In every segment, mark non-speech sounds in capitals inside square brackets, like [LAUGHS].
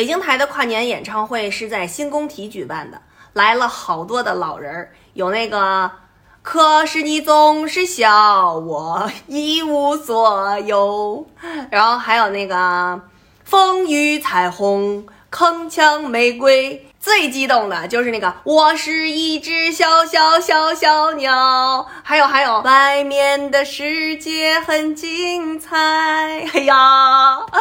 北京台的跨年演唱会是在新工体举办的，来了好多的老人，有那个。可是你总是笑我一无所有，然后还有那个风雨彩虹铿锵玫瑰，最激动的就是那个我是一只小小小小鸟，还有还有外面的世界很精彩，哎呀，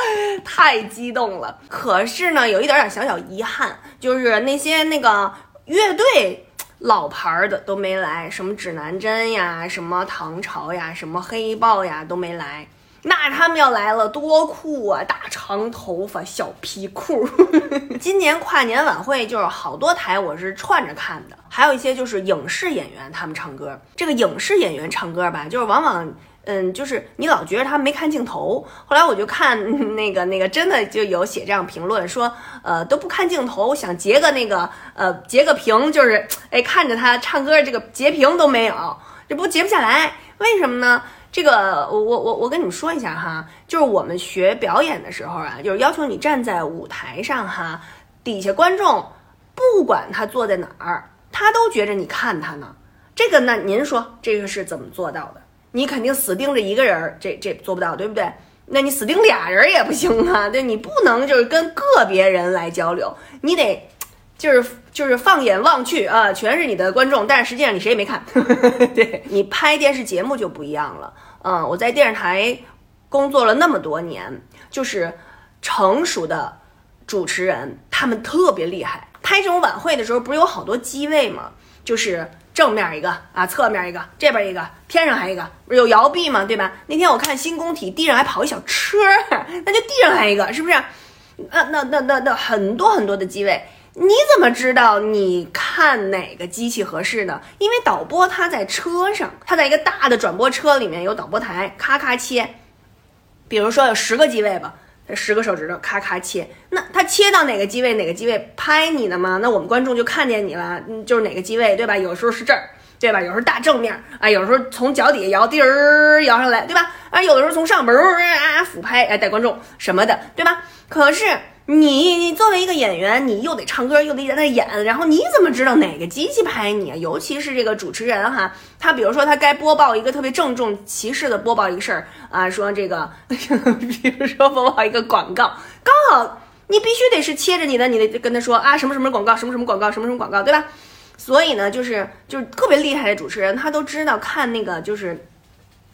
[LAUGHS] 太激动了。可是呢，有一点点小小遗憾，就是那些那个乐队。老牌儿的都没来，什么指南针呀，什么唐朝呀，什么黑豹呀都没来。那他们要来了，多酷啊！大长头发，小皮裤。[LAUGHS] 今年跨年晚会就是好多台，我是串着看的，还有一些就是影视演员他们唱歌。这个影视演员唱歌吧，就是往往。嗯，就是你老觉得他没看镜头，后来我就看那个那个真的就有写这样评论说，呃都不看镜头，想截个那个呃截个屏，就是哎看着他唱歌这个截屏都没有，这不截不下来，为什么呢？这个我我我我跟你们说一下哈，就是我们学表演的时候啊，就是要求你站在舞台上哈，底下观众不管他坐在哪儿，他都觉着你看他呢。这个呢，您说这个是怎么做到的？你肯定死盯着一个人，这这做不到，对不对？那你死盯俩人也不行啊，对，你不能就是跟个别人来交流，你得就是就是放眼望去啊，全是你的观众，但是实际上你谁也没看。[LAUGHS] 对你拍电视节目就不一样了，嗯，我在电视台工作了那么多年，就是成熟的主持人，他们特别厉害。拍这种晚会的时候，不是有好多机位吗？就是。正面一个啊，侧面一个，这边一个，天上还一个，不是有摇臂吗？对吧？那天我看新工体地上还跑一小车，那就地上还一个，是不是？那那那那那很多很多的机位，你怎么知道你看哪个机器合适呢？因为导播他在车上，他在一个大的转播车里面有导播台，咔咔切。比如说有十个机位吧。十个手指头咔咔切，那他切到哪个机位，哪个机位拍你的吗？那我们观众就看见你了，嗯，就是哪个机位，对吧？有时候是这儿，对吧？有时候大正面啊，有时候从脚底下摇，滴儿摇上来，对吧？啊，有的时候从上边儿啊俯拍，哎，带观众什么的，对吧？可是。你你作为一个演员，你又得唱歌，又得在那演，然后你怎么知道哪个机器拍你啊？尤其是这个主持人哈，他比如说他该播报一个特别郑重其事的播报一个事儿啊，说这个，比 [LAUGHS] 如说播报一个广告，刚好你必须得是切着你的，你得跟他说啊什么什么广告，什么什么广告，什么什么广告，对吧？所以呢，就是就是特别厉害的主持人，他都知道看那个就是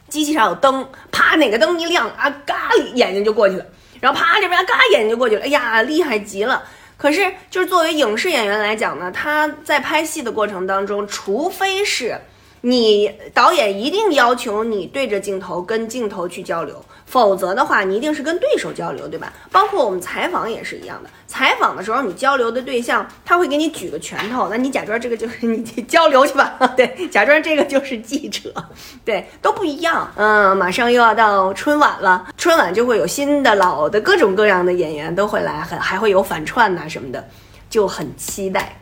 机器上有灯，啪哪个灯一亮啊，嘎眼睛就过去了。然后啪，这边嘎眼睛就过去了，哎呀，厉害极了！可是，就是作为影视演员来讲呢，他在拍戏的过程当中，除非是。你导演一定要求你对着镜头跟镜头去交流，否则的话，你一定是跟对手交流，对吧？包括我们采访也是一样的，采访的时候你交流的对象他会给你举个拳头，那你假装这个就是你交流去吧，[LAUGHS] 对，假装这个就是记者，[LAUGHS] 对，都不一样。嗯，马上又要到春晚了，春晚就会有新的、老的各种各样的演员都会来，还还会有反串呐什么的，就很期待。